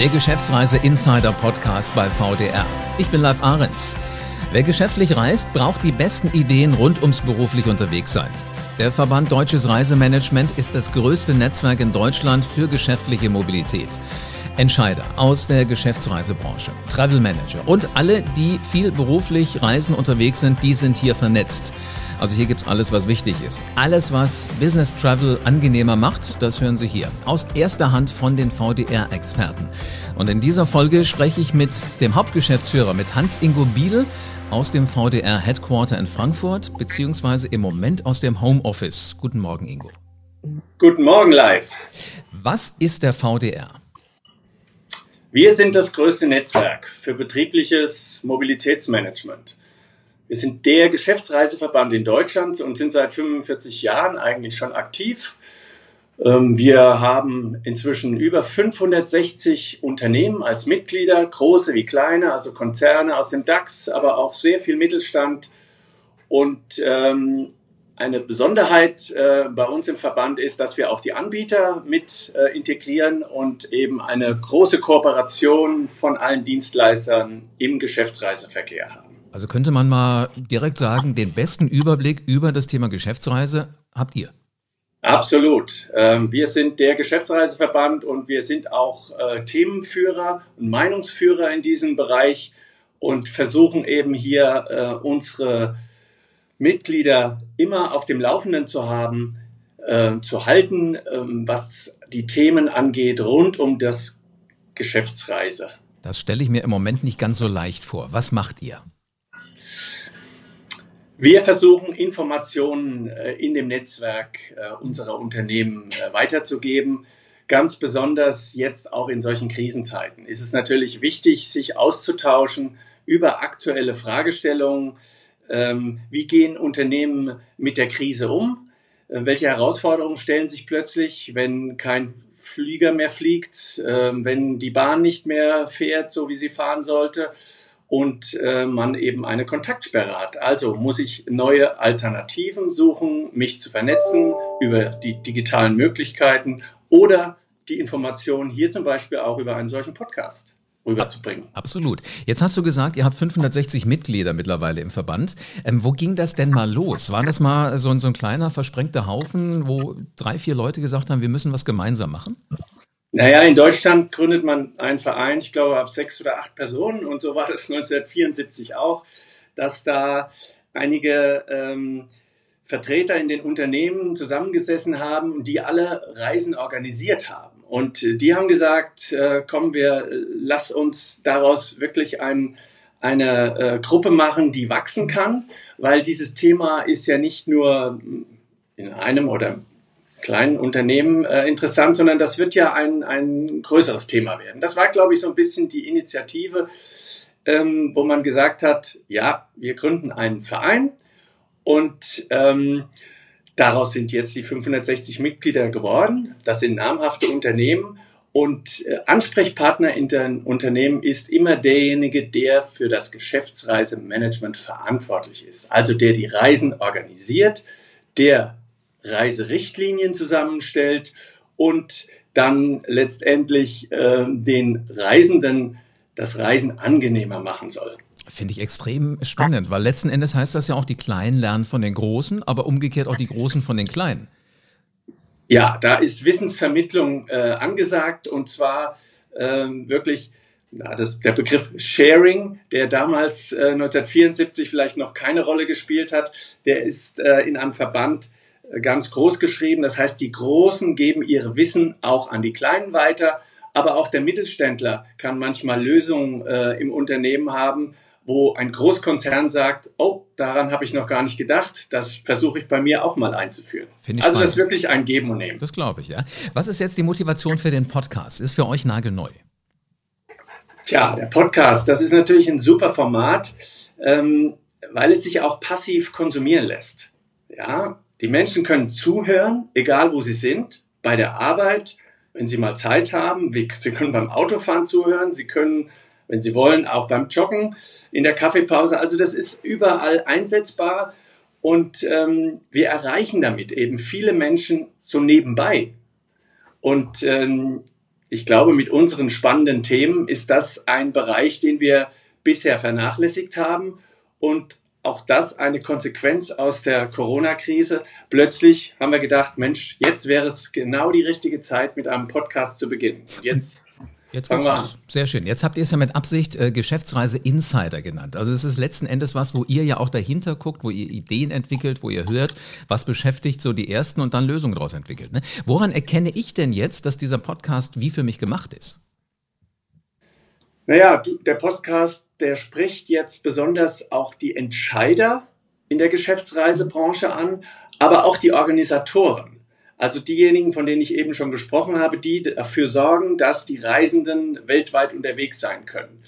Der Geschäftsreise Insider Podcast bei VDR. Ich bin Live Ahrens. Wer geschäftlich reist, braucht die besten Ideen rund ums beruflich unterwegs sein. Der Verband Deutsches Reisemanagement ist das größte Netzwerk in Deutschland für geschäftliche Mobilität. Entscheider aus der Geschäftsreisebranche, Travel Manager und alle, die viel beruflich reisen unterwegs sind, die sind hier vernetzt. Also hier gibt's alles, was wichtig ist. Alles, was Business Travel angenehmer macht, das hören Sie hier. Aus erster Hand von den VDR-Experten. Und in dieser Folge spreche ich mit dem Hauptgeschäftsführer, mit Hans-Ingo Biedel aus dem VDR Headquarter in Frankfurt, beziehungsweise im Moment aus dem Homeoffice. Guten Morgen, Ingo. Guten Morgen, live. Was ist der VDR? Wir sind das größte Netzwerk für betriebliches Mobilitätsmanagement. Wir sind der Geschäftsreiseverband in Deutschland und sind seit 45 Jahren eigentlich schon aktiv. Ähm, wir haben inzwischen über 560 Unternehmen als Mitglieder, große wie kleine, also Konzerne aus dem DAX, aber auch sehr viel Mittelstand. Und ähm, eine Besonderheit äh, bei uns im Verband ist, dass wir auch die Anbieter mit äh, integrieren und eben eine große Kooperation von allen Dienstleistern im Geschäftsreiseverkehr haben. Also könnte man mal direkt sagen, den besten Überblick über das Thema Geschäftsreise habt ihr. Absolut. Ähm, wir sind der Geschäftsreiseverband und wir sind auch äh, Themenführer und Meinungsführer in diesem Bereich und versuchen eben hier äh, unsere Mitglieder immer auf dem Laufenden zu haben, äh, zu halten, äh, was die Themen angeht rund um das Geschäftsreise. Das stelle ich mir im Moment nicht ganz so leicht vor. Was macht ihr? Wir versuchen Informationen äh, in dem Netzwerk äh, unserer Unternehmen äh, weiterzugeben. Ganz besonders jetzt auch in solchen Krisenzeiten ist es natürlich wichtig, sich auszutauschen über aktuelle Fragestellungen, ähm, wie gehen Unternehmen mit der Krise um? Äh, welche Herausforderungen stellen sich plötzlich, wenn kein Flieger mehr fliegt, äh, wenn die Bahn nicht mehr fährt, so wie sie fahren sollte? und äh, man eben eine Kontaktsperre hat. Also muss ich neue Alternativen suchen, mich zu vernetzen über die digitalen Möglichkeiten oder die Informationen hier zum Beispiel auch über einen solchen Podcast rüberzubringen. Absolut. Jetzt hast du gesagt, ihr habt 560 Mitglieder mittlerweile im Verband. Ähm, wo ging das denn mal los? War das mal so, so ein kleiner versprengter Haufen, wo drei, vier Leute gesagt haben, wir müssen was gemeinsam machen? Naja, in Deutschland gründet man einen Verein, ich glaube, ab sechs oder acht Personen und so war das 1974 auch, dass da einige ähm, Vertreter in den Unternehmen zusammengesessen haben und die alle Reisen organisiert haben. Und die haben gesagt, äh, komm, wir äh, lass uns daraus wirklich ein, eine äh, Gruppe machen, die wachsen kann, weil dieses Thema ist ja nicht nur in einem oder kleinen Unternehmen äh, interessant, sondern das wird ja ein, ein größeres Thema werden. Das war, glaube ich, so ein bisschen die Initiative, ähm, wo man gesagt hat, ja, wir gründen einen Verein und ähm, Daraus sind jetzt die 560 Mitglieder geworden. Das sind namhafte Unternehmen. Und äh, Ansprechpartner in den Unternehmen ist immer derjenige, der für das Geschäftsreisemanagement verantwortlich ist. Also der die Reisen organisiert, der Reiserichtlinien zusammenstellt und dann letztendlich äh, den Reisenden das Reisen angenehmer machen soll. Finde ich extrem spannend, weil letzten Endes heißt das ja auch, die Kleinen lernen von den Großen, aber umgekehrt auch die Großen von den Kleinen. Ja, da ist Wissensvermittlung äh, angesagt und zwar ähm, wirklich na, das, der Begriff Sharing, der damals äh, 1974 vielleicht noch keine Rolle gespielt hat, der ist äh, in einem Verband äh, ganz groß geschrieben. Das heißt, die Großen geben ihr Wissen auch an die Kleinen weiter, aber auch der Mittelständler kann manchmal Lösungen äh, im Unternehmen haben, wo ein Großkonzern sagt, oh, daran habe ich noch gar nicht gedacht, das versuche ich bei mir auch mal einzuführen. Also das ist wirklich ein Geben und Nehmen. Das glaube ich, ja. Was ist jetzt die Motivation für den Podcast? Ist für euch nagelneu? Tja, der Podcast, das ist natürlich ein super Format, ähm, weil es sich auch passiv konsumieren lässt. Ja, die Menschen können zuhören, egal wo sie sind, bei der Arbeit, wenn sie mal Zeit haben. Sie können beim Autofahren zuhören, sie können wenn Sie wollen, auch beim Joggen, in der Kaffeepause. Also das ist überall einsetzbar und ähm, wir erreichen damit eben viele Menschen so nebenbei. Und ähm, ich glaube, mit unseren spannenden Themen ist das ein Bereich, den wir bisher vernachlässigt haben und auch das eine Konsequenz aus der Corona-Krise. Plötzlich haben wir gedacht, Mensch, jetzt wäre es genau die richtige Zeit, mit einem Podcast zu beginnen. Jetzt Jetzt fangen wir an. Sehr schön. Jetzt habt ihr es ja mit Absicht äh, Geschäftsreise Insider genannt. Also es ist letzten Endes was, wo ihr ja auch dahinter guckt, wo ihr Ideen entwickelt, wo ihr hört, was beschäftigt so die ersten und dann Lösungen daraus entwickelt. Ne? Woran erkenne ich denn jetzt, dass dieser Podcast wie für mich gemacht ist? Naja, der Podcast, der spricht jetzt besonders auch die Entscheider in der Geschäftsreisebranche an, aber auch die Organisatoren. Also diejenigen, von denen ich eben schon gesprochen habe, die dafür sorgen, dass die Reisenden weltweit unterwegs sein können.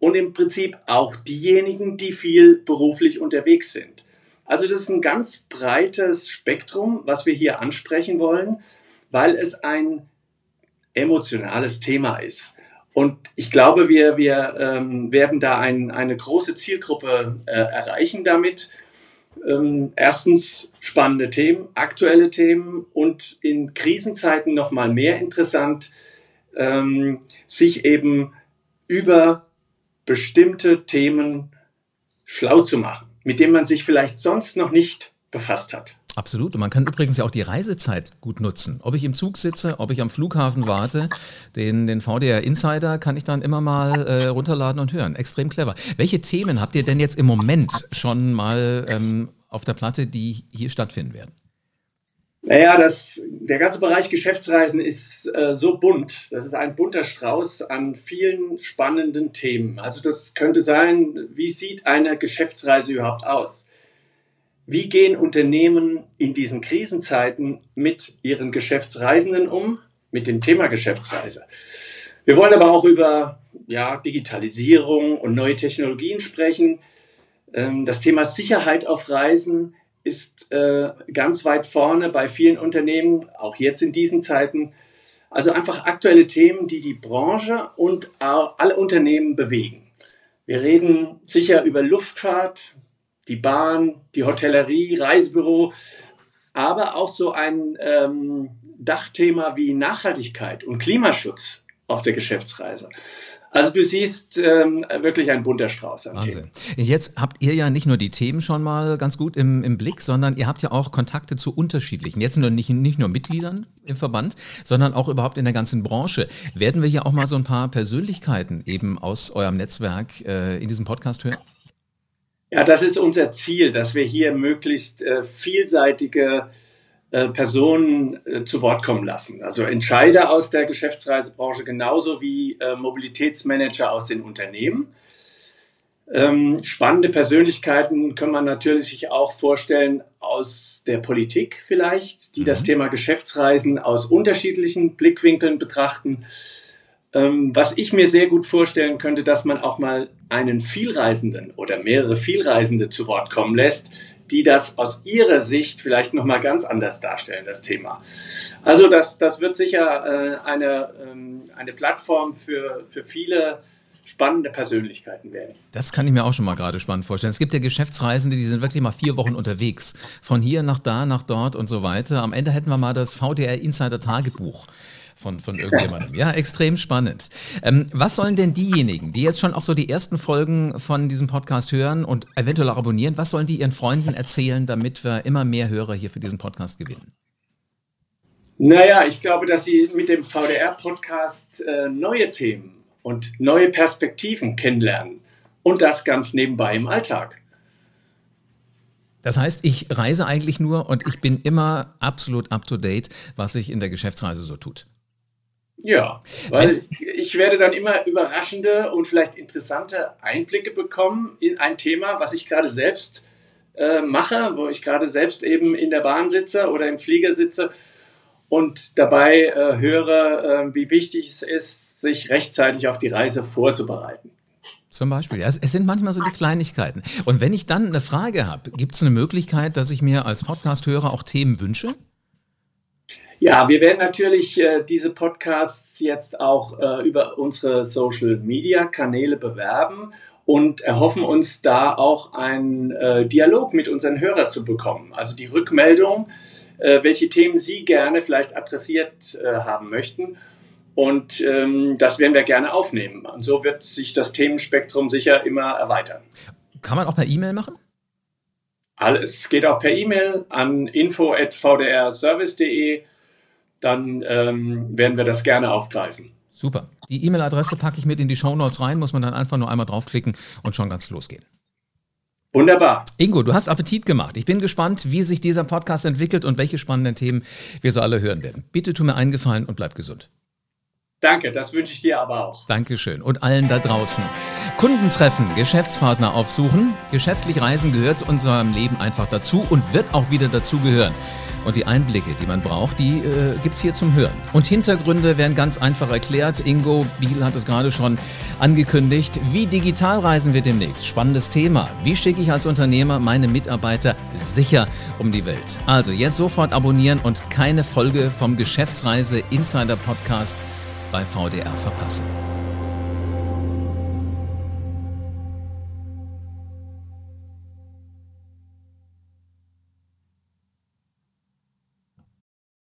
Und im Prinzip auch diejenigen, die viel beruflich unterwegs sind. Also das ist ein ganz breites Spektrum, was wir hier ansprechen wollen, weil es ein emotionales Thema ist. Und ich glaube, wir, wir ähm, werden da ein, eine große Zielgruppe äh, erreichen damit ähm, erstens spannende Themen, aktuelle Themen und in Krisenzeiten noch mal mehr interessant, ähm, sich eben über bestimmte Themen schlau zu machen, mit denen man sich vielleicht sonst noch nicht befasst hat. Absolut. Und man kann übrigens ja auch die Reisezeit gut nutzen. Ob ich im Zug sitze, ob ich am Flughafen warte, den, den VDR Insider kann ich dann immer mal äh, runterladen und hören. Extrem clever. Welche Themen habt ihr denn jetzt im Moment schon mal ähm, auf der Platte, die hier stattfinden werden? Naja, das, der ganze Bereich Geschäftsreisen ist äh, so bunt. Das ist ein bunter Strauß an vielen spannenden Themen. Also das könnte sein, wie sieht eine Geschäftsreise überhaupt aus? Wie gehen Unternehmen in diesen Krisenzeiten mit ihren Geschäftsreisenden um? Mit dem Thema Geschäftsreise. Wir wollen aber auch über ja, Digitalisierung und neue Technologien sprechen. Ähm, das Thema Sicherheit auf Reisen ist äh, ganz weit vorne bei vielen Unternehmen, auch jetzt in diesen Zeiten. Also einfach aktuelle Themen, die die Branche und alle Unternehmen bewegen. Wir reden sicher über Luftfahrt, die Bahn, die Hotellerie, Reisebüro, aber auch so ein ähm, Dachthema wie Nachhaltigkeit und Klimaschutz auf der Geschäftsreise. Also du siehst ähm, wirklich ein bunter Strauß an Wahnsinn. Themen. Jetzt habt ihr ja nicht nur die Themen schon mal ganz gut im, im Blick, sondern ihr habt ja auch Kontakte zu unterschiedlichen, jetzt nur nicht, nicht nur Mitgliedern im Verband, sondern auch überhaupt in der ganzen Branche. Werden wir hier auch mal so ein paar Persönlichkeiten eben aus eurem Netzwerk äh, in diesem Podcast hören? Ja, das ist unser Ziel, dass wir hier möglichst äh, vielseitige äh, Personen äh, zu Wort kommen lassen. Also Entscheider aus der Geschäftsreisebranche genauso wie äh, Mobilitätsmanager aus den Unternehmen. Ähm, spannende Persönlichkeiten kann man natürlich sich auch vorstellen aus der Politik vielleicht, die mhm. das Thema Geschäftsreisen aus unterschiedlichen Blickwinkeln betrachten. Ähm, was ich mir sehr gut vorstellen könnte, dass man auch mal einen Vielreisenden oder mehrere Vielreisende zu Wort kommen lässt, die das aus ihrer Sicht vielleicht nochmal ganz anders darstellen, das Thema. Also das, das wird sicher äh, eine, ähm, eine Plattform für, für viele spannende Persönlichkeiten werden. Das kann ich mir auch schon mal gerade spannend vorstellen. Es gibt ja Geschäftsreisende, die sind wirklich mal vier Wochen unterwegs. Von hier nach da, nach dort und so weiter. Am Ende hätten wir mal das VDR Insider Tagebuch von, von irgendjemandem. Ja, extrem spannend. Ähm, was sollen denn diejenigen, die jetzt schon auch so die ersten Folgen von diesem Podcast hören und eventuell auch abonnieren, was sollen die ihren Freunden erzählen, damit wir immer mehr Hörer hier für diesen Podcast gewinnen? Naja, ich glaube, dass Sie mit dem VDR-Podcast äh, neue Themen und neue Perspektiven kennenlernen. Und das ganz nebenbei im Alltag. Das heißt, ich reise eigentlich nur und ich bin immer absolut up to date, was sich in der Geschäftsreise so tut. Ja, weil ich werde dann immer überraschende und vielleicht interessante Einblicke bekommen in ein Thema, was ich gerade selbst äh, mache, wo ich gerade selbst eben in der Bahn sitze oder im Flieger sitze und dabei äh, höre, äh, wie wichtig es ist, sich rechtzeitig auf die Reise vorzubereiten. Zum Beispiel. Ja, es, es, sind manchmal so die Kleinigkeiten. Und wenn ich dann eine Frage habe, gibt es eine Möglichkeit, dass ich mir als Podcast-Hörer auch Themen wünsche? Ja, wir werden natürlich äh, diese Podcasts jetzt auch äh, über unsere Social-Media-Kanäle bewerben und erhoffen uns da auch einen äh, Dialog mit unseren Hörern zu bekommen. Also die Rückmeldung, äh, welche Themen Sie gerne vielleicht adressiert äh, haben möchten. Und ähm, das werden wir gerne aufnehmen. Und so wird sich das Themenspektrum sicher immer erweitern. Kann man auch per E-Mail machen? Alles geht auch per E-Mail an info@vdrservice.de. Dann ähm, werden wir das gerne aufgreifen. Super. Die E-Mail-Adresse packe ich mit in die Show Notes rein, muss man dann einfach nur einmal draufklicken und schon ganz losgehen. Wunderbar. Ingo, du hast Appetit gemacht. Ich bin gespannt, wie sich dieser Podcast entwickelt und welche spannenden Themen wir so alle hören werden. Bitte tu mir einen Gefallen und bleib gesund. Danke, das wünsche ich dir aber auch. Dankeschön. Und allen da draußen. Kunden treffen, Geschäftspartner aufsuchen. Geschäftlich reisen gehört zu unserem Leben einfach dazu und wird auch wieder dazu gehören. Und die Einblicke, die man braucht, die äh, gibt es hier zum Hören. Und Hintergründe werden ganz einfach erklärt. Ingo Biel hat es gerade schon angekündigt. Wie digital reisen wir demnächst? Spannendes Thema. Wie schicke ich als Unternehmer meine Mitarbeiter sicher um die Welt? Also jetzt sofort abonnieren und keine Folge vom Geschäftsreise Insider Podcast bei VDR verpassen.